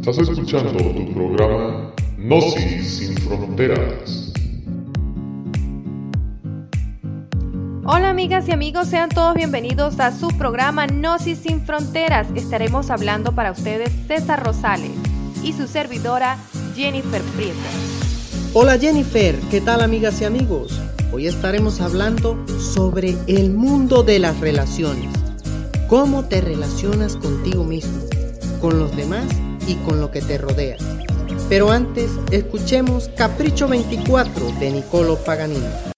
Estás escuchando tu programa Gnosis sin Fronteras. Hola amigas y amigos, sean todos bienvenidos a su programa Gnosis sin Fronteras. Estaremos hablando para ustedes César Rosales y su servidora Jennifer Prieto. Hola Jennifer, ¿qué tal amigas y amigos? Hoy estaremos hablando sobre el mundo de las relaciones. ¿Cómo te relacionas contigo mismo, con los demás y con lo que te rodea? Pero antes, escuchemos Capricho 24 de Niccolo Paganini.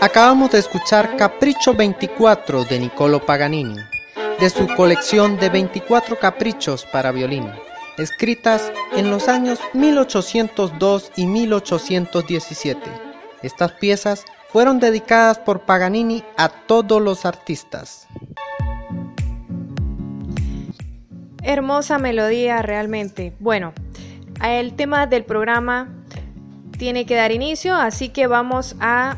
Acabamos de escuchar Capricho 24 de Niccolo Paganini, de su colección de 24 caprichos para violín, escritas en los años 1802 y 1817. Estas piezas fueron dedicadas por Paganini a todos los artistas. Hermosa melodía realmente. Bueno, el tema del programa tiene que dar inicio, así que vamos a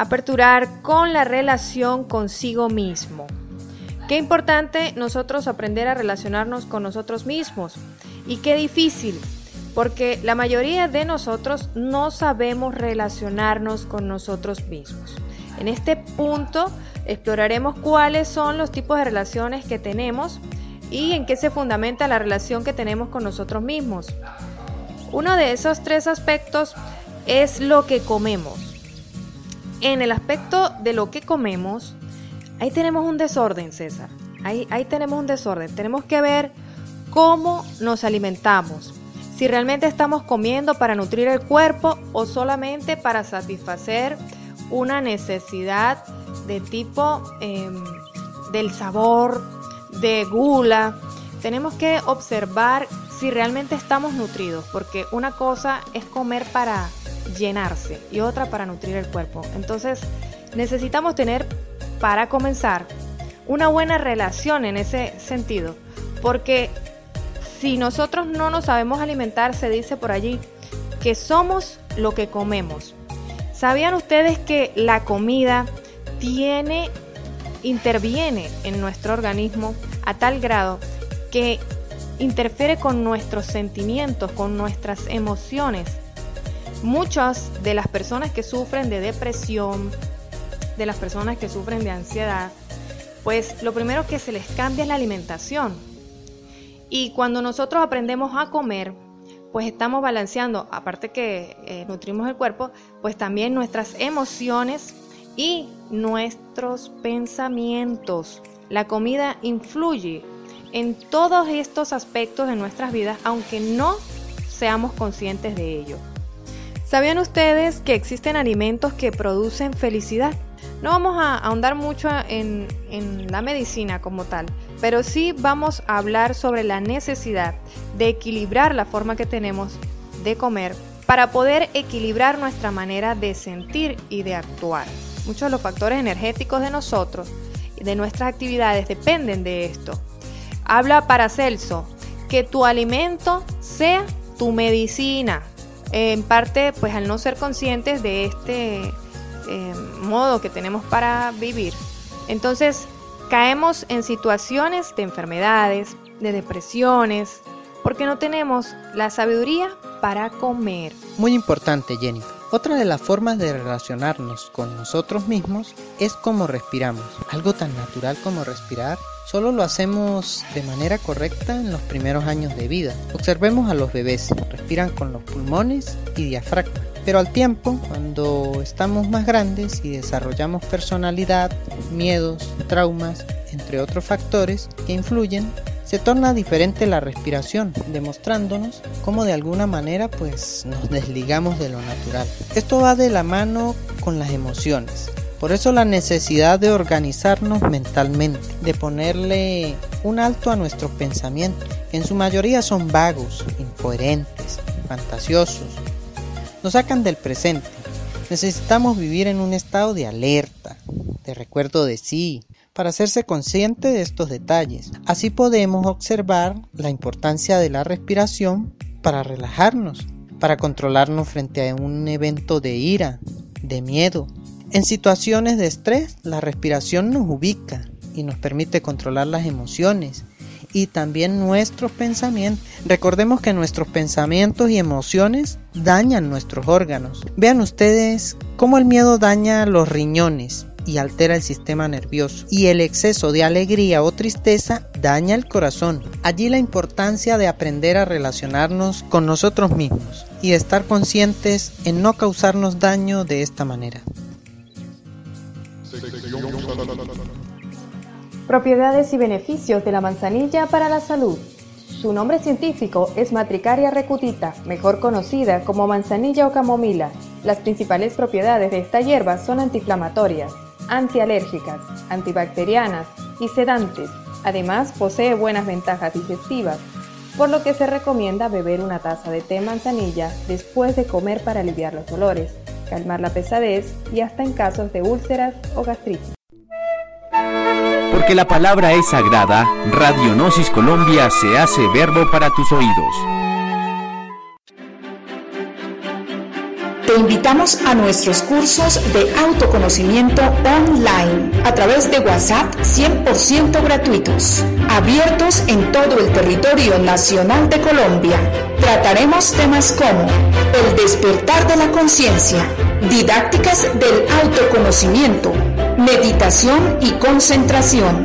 aperturar con la relación consigo mismo. Qué importante nosotros aprender a relacionarnos con nosotros mismos y qué difícil, porque la mayoría de nosotros no sabemos relacionarnos con nosotros mismos. En este punto exploraremos cuáles son los tipos de relaciones que tenemos y en qué se fundamenta la relación que tenemos con nosotros mismos. Uno de esos tres aspectos es lo que comemos. En el aspecto de lo que comemos, ahí tenemos un desorden, César. Ahí, ahí tenemos un desorden. Tenemos que ver cómo nos alimentamos. Si realmente estamos comiendo para nutrir el cuerpo o solamente para satisfacer una necesidad de tipo em, del sabor, de gula. Tenemos que observar si realmente estamos nutridos, porque una cosa es comer para llenarse y otra para nutrir el cuerpo. Entonces necesitamos tener, para comenzar, una buena relación en ese sentido, porque si nosotros no nos sabemos alimentar, se dice por allí que somos lo que comemos. ¿Sabían ustedes que la comida tiene, interviene en nuestro organismo a tal grado que interfiere con nuestros sentimientos, con nuestras emociones? Muchas de las personas que sufren de depresión, de las personas que sufren de ansiedad, pues lo primero que se les cambia es la alimentación. Y cuando nosotros aprendemos a comer, pues estamos balanceando, aparte que eh, nutrimos el cuerpo, pues también nuestras emociones y nuestros pensamientos. La comida influye en todos estos aspectos de nuestras vidas, aunque no seamos conscientes de ello. ¿Sabían ustedes que existen alimentos que producen felicidad? No vamos a ahondar mucho en, en la medicina como tal, pero sí vamos a hablar sobre la necesidad de equilibrar la forma que tenemos de comer para poder equilibrar nuestra manera de sentir y de actuar. Muchos de los factores energéticos de nosotros y de nuestras actividades dependen de esto. Habla Paracelso que tu alimento sea tu medicina. En parte, pues al no ser conscientes de este eh, modo que tenemos para vivir, entonces caemos en situaciones de enfermedades, de depresiones, porque no tenemos la sabiduría para comer. Muy importante, Jennifer. Otra de las formas de relacionarnos con nosotros mismos es cómo respiramos. Algo tan natural como respirar solo lo hacemos de manera correcta en los primeros años de vida. Observemos a los bebés, respiran con los pulmones y diafragma. Pero al tiempo, cuando estamos más grandes y desarrollamos personalidad, miedos, traumas, entre otros factores que influyen, se torna diferente la respiración, demostrándonos cómo de alguna manera pues nos desligamos de lo natural. Esto va de la mano con las emociones. Por eso la necesidad de organizarnos mentalmente, de ponerle un alto a nuestros pensamientos, que en su mayoría son vagos, incoherentes, fantasiosos, nos sacan del presente. Necesitamos vivir en un estado de alerta, de recuerdo de sí, para hacerse consciente de estos detalles. Así podemos observar la importancia de la respiración para relajarnos, para controlarnos frente a un evento de ira, de miedo. En situaciones de estrés, la respiración nos ubica y nos permite controlar las emociones y también nuestros pensamientos. Recordemos que nuestros pensamientos y emociones dañan nuestros órganos. Vean ustedes cómo el miedo daña los riñones y altera el sistema nervioso y el exceso de alegría o tristeza daña el corazón. Allí la importancia de aprender a relacionarnos con nosotros mismos y estar conscientes en no causarnos daño de esta manera. Propiedades y beneficios de la manzanilla para la salud. Su nombre científico es Matricaria recutita, mejor conocida como manzanilla o camomila. Las principales propiedades de esta hierba son antiinflamatorias, antialérgicas, antibacterianas y sedantes. Además, posee buenas ventajas digestivas, por lo que se recomienda beber una taza de té manzanilla después de comer para aliviar los dolores, calmar la pesadez y hasta en casos de úlceras o gastritis. Porque la palabra es sagrada, Radionosis Colombia se hace verbo para tus oídos. Te invitamos a nuestros cursos de autoconocimiento online a través de WhatsApp 100% gratuitos, abiertos en todo el territorio nacional de Colombia. Trataremos temas como el despertar de la conciencia, didácticas del autoconocimiento, meditación y concentración,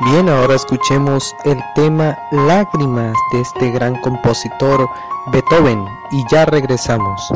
Bien, ahora escuchemos el tema Lágrimas de este gran compositor Beethoven y ya regresamos.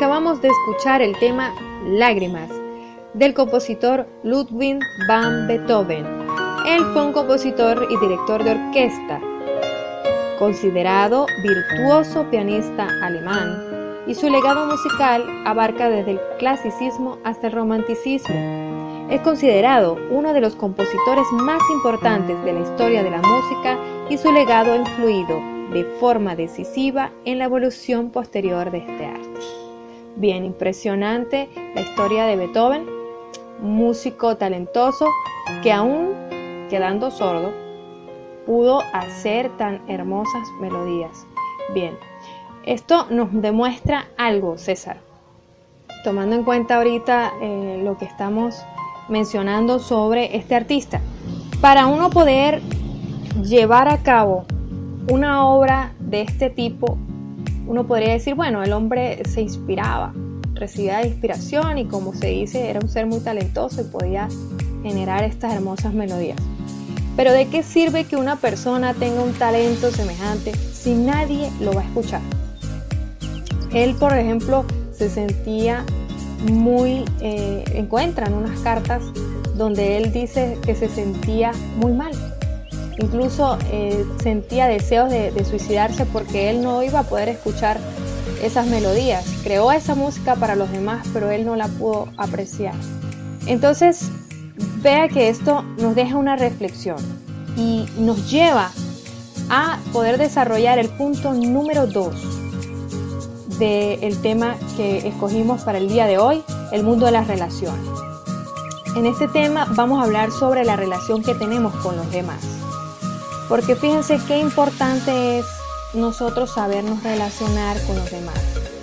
Acabamos de escuchar el tema Lágrimas del compositor Ludwig van Beethoven Él fue un compositor y director de orquesta, considerado virtuoso pianista alemán, y su legado musical abarca desde el clasicismo hasta el romanticismo. Es considerado uno de los compositores más importantes de la historia de la música y su legado ha influido de forma decisiva en la evolución posterior de este arte. Bien, impresionante la historia de Beethoven, músico talentoso que aún quedando sordo pudo hacer tan hermosas melodías. Bien, esto nos demuestra algo, César. Tomando en cuenta ahorita eh, lo que estamos mencionando sobre este artista. Para uno poder llevar a cabo una obra de este tipo, uno podría decir, bueno, el hombre se inspiraba, recibía inspiración y como se dice, era un ser muy talentoso y podía generar estas hermosas melodías. Pero ¿de qué sirve que una persona tenga un talento semejante si nadie lo va a escuchar? Él, por ejemplo, se sentía muy, eh, encuentran unas cartas donde él dice que se sentía muy mal. Incluso eh, sentía deseos de, suicidarse porque él no iba a poder escuchar esas melodías. Creó esa música para los demás, pero él no la pudo apreciar. Entonces, vea que esto nos deja una reflexión y nos lleva a poder desarrollar el punto número 2 del tema que escogimos para el día de hoy, el mundo de las relaciones. En este tema vamos a hablar sobre la relación que tenemos con los demás. Porque fíjense qué importante es nosotros sabernos relacionar con los demás,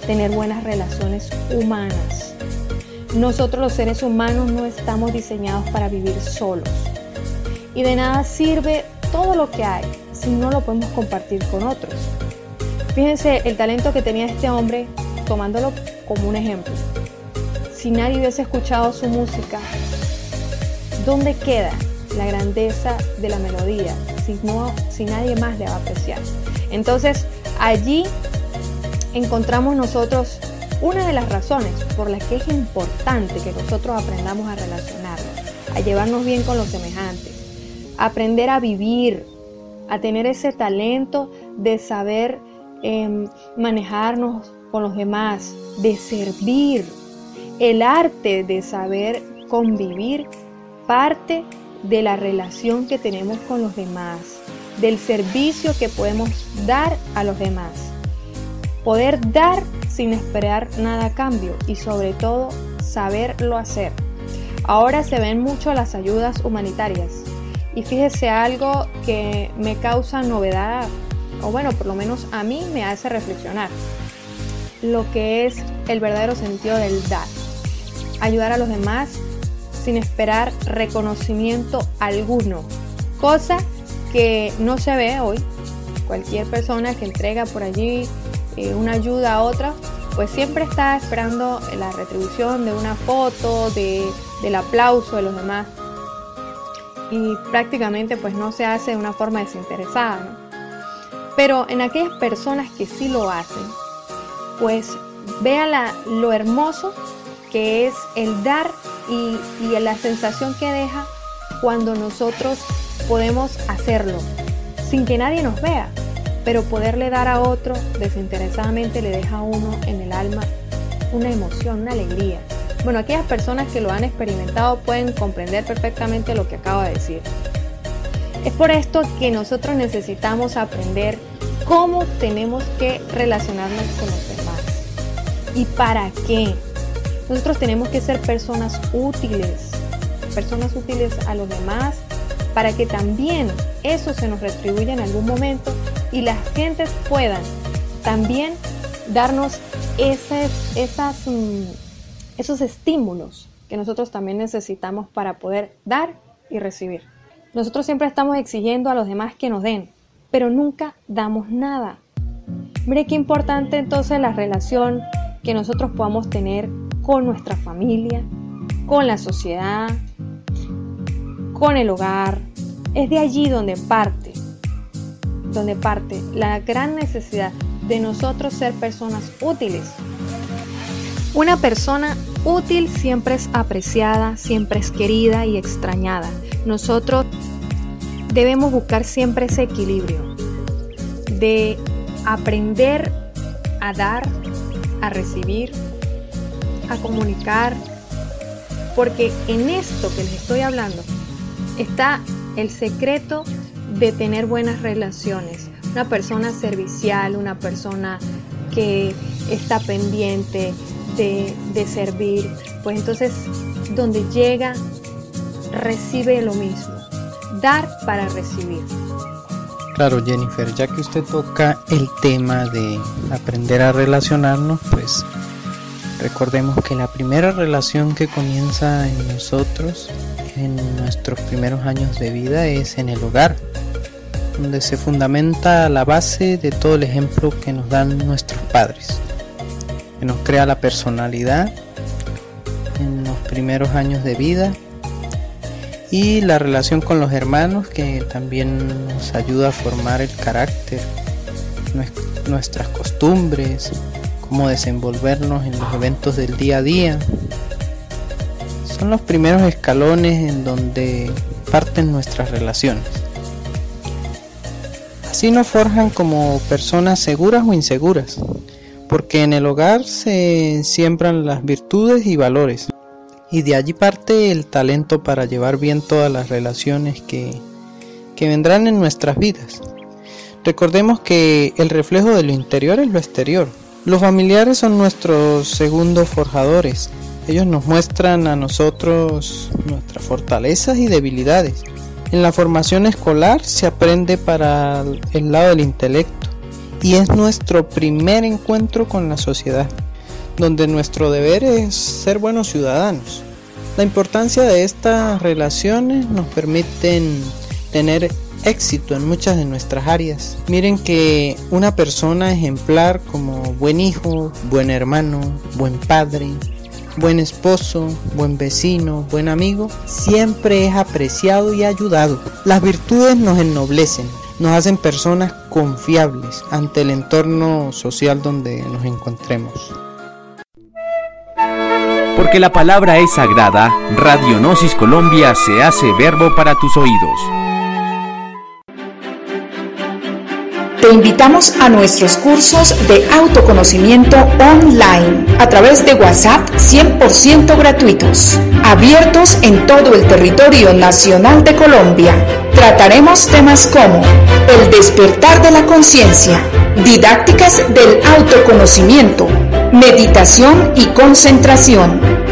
tener buenas relaciones humanas. Nosotros los seres humanos no estamos diseñados para vivir solos. Y de nada sirve todo lo que hay si no lo podemos compartir con otros. Fíjense el talento que tenía este hombre, tomándolo como un ejemplo. Si nadie hubiese escuchado su música, ¿dónde queda la grandeza de la melodía si, no, si nadie más le va a apreciar? Entonces, allí encontramos nosotros una de las razones por las que es importante que nosotros aprendamos a relacionarnos, a llevarnos bien con los semejantes, aprender a vivir, a tener ese talento de saber Em, manejarnos con los demás, de servir. El arte de saber convivir parte de la relación que tenemos con los demás, del servicio que podemos dar a los demás. Poder dar sin esperar nada a cambio y sobre todo saberlo hacer. Ahora se ven mucho las ayudas humanitarias y fíjese algo que me causa novedad o bueno, por lo menos a mí me hace reflexionar lo que es el verdadero sentido del dar. Ayudar a los demás sin esperar reconocimiento alguno, cosa que no se ve hoy. Cualquier persona que entrega por allí eh, una ayuda a otra, pues siempre está esperando la retribución de una foto, de, del aplauso de los demás. Y prácticamente pues no se hace de una forma desinteresada. Pero en aquellas personas que sí lo hacen, pues vean lo hermoso que es el dar y, la sensación que deja cuando nosotros podemos hacerlo sin que nadie nos vea, pero poderle dar a otro desinteresadamente le deja a uno en el alma una emoción, una alegría. Bueno, aquellas personas que lo han experimentado pueden comprender perfectamente lo que acabo de decir. Es por esto que nosotros necesitamos aprender cómo tenemos que relacionarnos con los demás y para qué. Nosotros tenemos que ser personas útiles, personas útiles a los demás para que también eso se nos retribuya en algún momento y las gentes puedan también darnos esas, mm, esos estímulos que nosotros también necesitamos para poder dar y recibir. Nosotros siempre estamos exigiendo a los demás que nos den, pero nunca damos nada. Mire qué importante entonces la relación que nosotros podamos tener con nuestra familia, con la sociedad, con el hogar. Es de allí donde parte, donde parte la gran necesidad de nosotros ser personas útiles. Una persona útil siempre es apreciada, siempre es querida y extrañada. Nosotros debemos buscar siempre ese equilibrio de aprender a dar, a recibir, a comunicar, porque en esto que les estoy hablando está el secreto de tener buenas relaciones. Una persona servicial, una persona que está pendiente de, servir, pues entonces donde llega recibe lo mismo. Dar para recibir. Claro, Jennifer, ya que usted toca el tema de aprender a relacionarnos, pues recordemos que la primera relación que comienza en nosotros, en nuestros primeros años de vida, es en el hogar, donde se fundamenta la base de todo el ejemplo que nos dan nuestros padres, que nos crea la personalidad en los primeros años de vida y la relación con los hermanos que también nos ayuda a formar el carácter, nuestras costumbres, cómo desenvolvernos en los eventos del día a día. Son los primeros escalones en donde parten nuestras relaciones. Así nos forjan como personas seguras o inseguras, porque en el hogar se siembran las virtudes y valores y de allí parte el talento para llevar bien todas las relaciones que, que vendrán en nuestras vidas. Recordemos que el reflejo de lo interior es lo exterior. Los familiares son nuestros segundos forjadores. Ellos nos muestran a nosotros nuestras fortalezas y debilidades. En la formación escolar se aprende para el lado del intelecto y es nuestro primer encuentro con la sociedad donde nuestro deber es ser buenos ciudadanos. La importancia de estas relaciones nos permiten tener éxito en muchas de nuestras áreas. Miren que una persona ejemplar como buen hijo, buen hermano, buen padre, buen esposo, buen vecino, buen amigo, siempre es apreciado y ayudado. Las virtudes nos ennoblecen, nos hacen personas confiables ante el entorno social donde nos encontremos. Porque la palabra es sagrada, Radionosis Colombia se hace verbo para tus oídos. Te invitamos a nuestros cursos de autoconocimiento online a través de WhatsApp 100% gratuitos, abiertos en todo el territorio nacional de Colombia. Trataremos temas como el despertar de la conciencia, didácticas del autoconocimiento, meditación y concentración,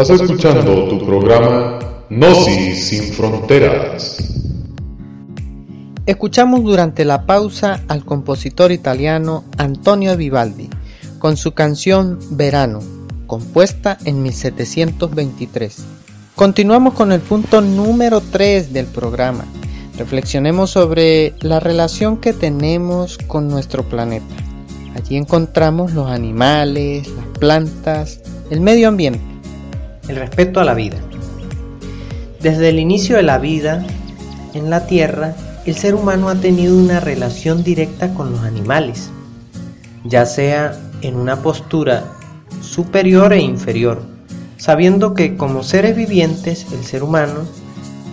Estás escuchando tu programa Gnosis sin Fronteras. Escuchamos durante la pausa al compositor italiano Antonio Vivaldi con su canción Verano, compuesta en 1723. Continuamos con el punto número 3 del programa. Reflexionemos sobre la relación que tenemos con nuestro planeta. Allí encontramos los animales, las plantas, el medio ambiente, el respeto a la vida. Desde el inicio de la vida en la Tierra, el ser humano ha tenido una relación directa con los animales, ya sea en una postura superior e inferior, sabiendo que como seres vivientes el ser humano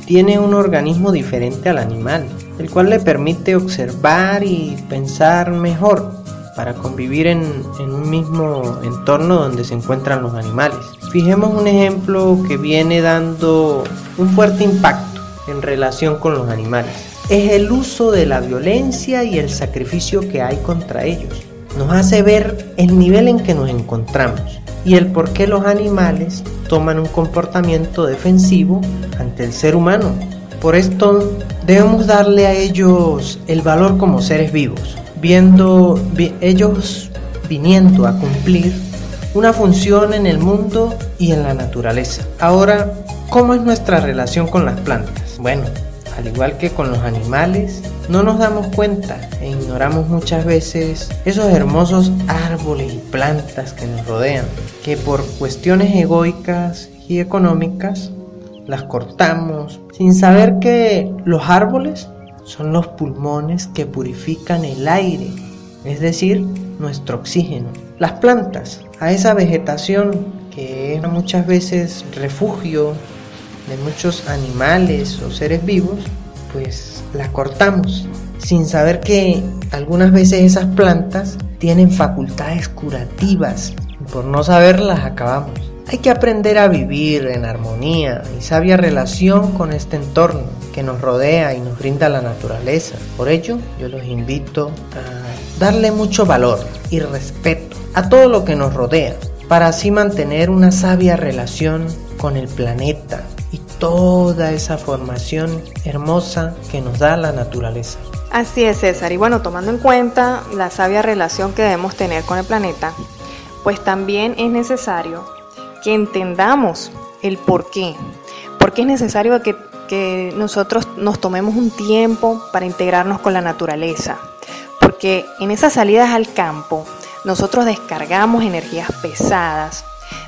tiene un organismo diferente al animal, el cual le permite observar y pensar mejor para convivir en, un mismo entorno donde se encuentran los animales. Fijemos un ejemplo que viene dando un fuerte impacto en relación con los animales. Es el uso de la violencia y el sacrificio que hay contra ellos nos hace ver el nivel en que nos encontramos y el por qué los animales toman un comportamiento defensivo ante el ser humano. Por esto debemos darle a ellos el valor como seres vivos, viendo ellos viniendo a cumplir una función en el mundo y en la naturaleza. Ahora, ¿cómo es nuestra relación con las plantas? Bueno, al igual que con los animales, no nos damos cuenta e ignoramos muchas veces esos hermosos árboles y plantas que nos rodean, que por cuestiones egoicas y económicas las cortamos sin saber que los árboles son los pulmones que purifican el aire, es decir, nuestro oxígeno. Las plantas, a esa vegetación que es muchas veces refugio de muchos animales o seres vivos, pues la cortamos sin saber que algunas veces esas plantas tienen facultades curativas y por no saberlas acabamos. Hay que aprender a vivir en armonía y sabia relación con este entorno que nos rodea y nos brinda la naturaleza. Por ello, yo los invito a darle mucho valor y respeto a todo lo que nos rodea, para así mantener una sabia relación con el planeta, y toda esa formación hermosa que nos da la naturaleza. Así es, César. Y bueno, tomando en cuenta la sabia relación que debemos tener con el planeta, pues también es necesario que entendamos el por qué. Porque es necesario que, que nosotros nos tomemos un tiempo para integrarnos con la naturaleza. Porque en esas salidas al campo, nosotros descargamos energías pesadas,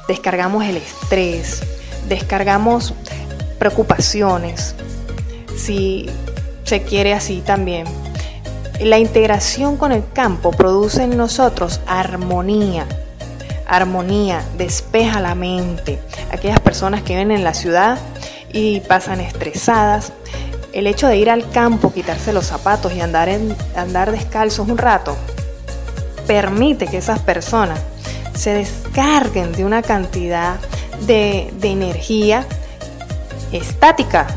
descargamos el estrés, descargamos preocupaciones, si se quiere así también. La integración con el campo produce en nosotros armonía. Armonía, despeja la mente. Aquellas personas que viven en la ciudad y pasan estresadas, el hecho de ir al campo, quitarse los zapatos y andar, andar descalzos un rato, permite que esas personas se descarguen de una cantidad de, energía estática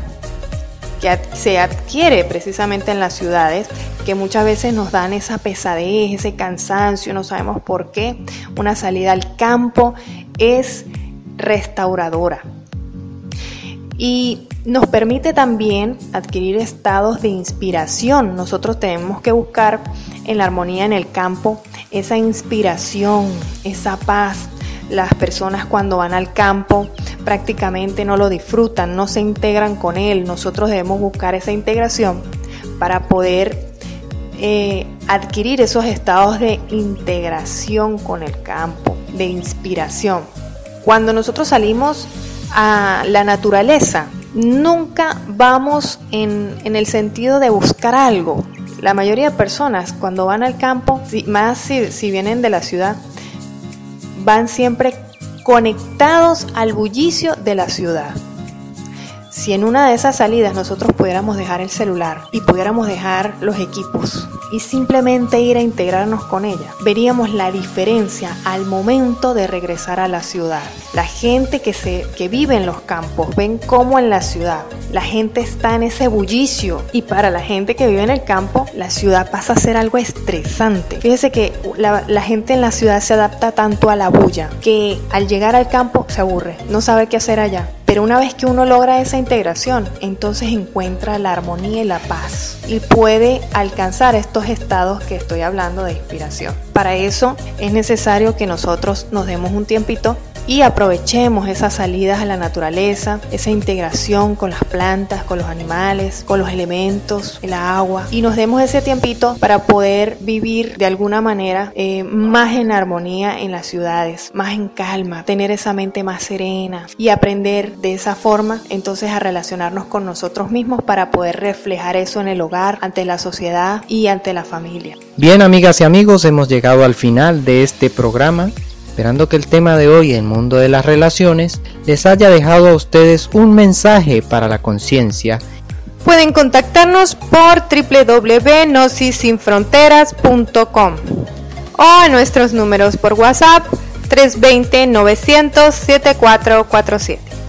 que se adquiere precisamente en las ciudades, que muchas veces nos dan esa pesadez, ese cansancio, no sabemos por qué. Una salida al campo es restauradora y nos permite también adquirir estados de inspiración. Nosotros tenemos que buscar en la armonía en el campo esa inspiración, esa paz, las personas cuando van al campo prácticamente no lo disfrutan, no se integran con él. Nosotros debemos buscar esa integración para poder eh, adquirir esos estados de integración con el campo, de inspiración. Cuando nosotros salimos a la naturaleza, nunca vamos en, el sentido de buscar algo. La mayoría de personas cuando van al campo, más si vienen de la ciudad, van siempre conectados al bullicio de la ciudad. Si en una de esas salidas nosotros pudiéramos dejar el celular y pudiéramos dejar los equipos y simplemente ir a integrarnos con ella, veríamos la diferencia al momento de regresar a la ciudad. La gente que, se, que vive en los campos ven cómo en la ciudad la gente está en ese bullicio y para la gente que vive en el campo la ciudad pasa a ser algo estresante. Fíjese que la, la gente en la ciudad se adapta tanto a la bulla que al llegar al campo se aburre, no sabe qué hacer allá pero una vez que uno logra esa integración, entonces encuentra la armonía y la paz y puede alcanzar estos estados que estoy hablando de inspiración. Para eso es necesario que nosotros nos demos un tiempito y aprovechemos esas salidas a la naturaleza, esa integración con las plantas, con los animales, con los elementos, el agua y nos demos ese tiempito para poder vivir de alguna manera eh, más en armonía en las ciudades, más en calma, tener esa mente más serena y aprender de esa forma entonces a relacionarnos con nosotros mismos para poder reflejar eso en el hogar, ante la sociedad y ante la familia. Bien amigas y amigos, hemos llegado al final de este programa esperando que el tema de hoy, el mundo de las relaciones, les haya dejado a ustedes un mensaje para la conciencia. Pueden contactarnos por www.nosisinfronteras.com o a nuestros números por WhatsApp 320 900 7447.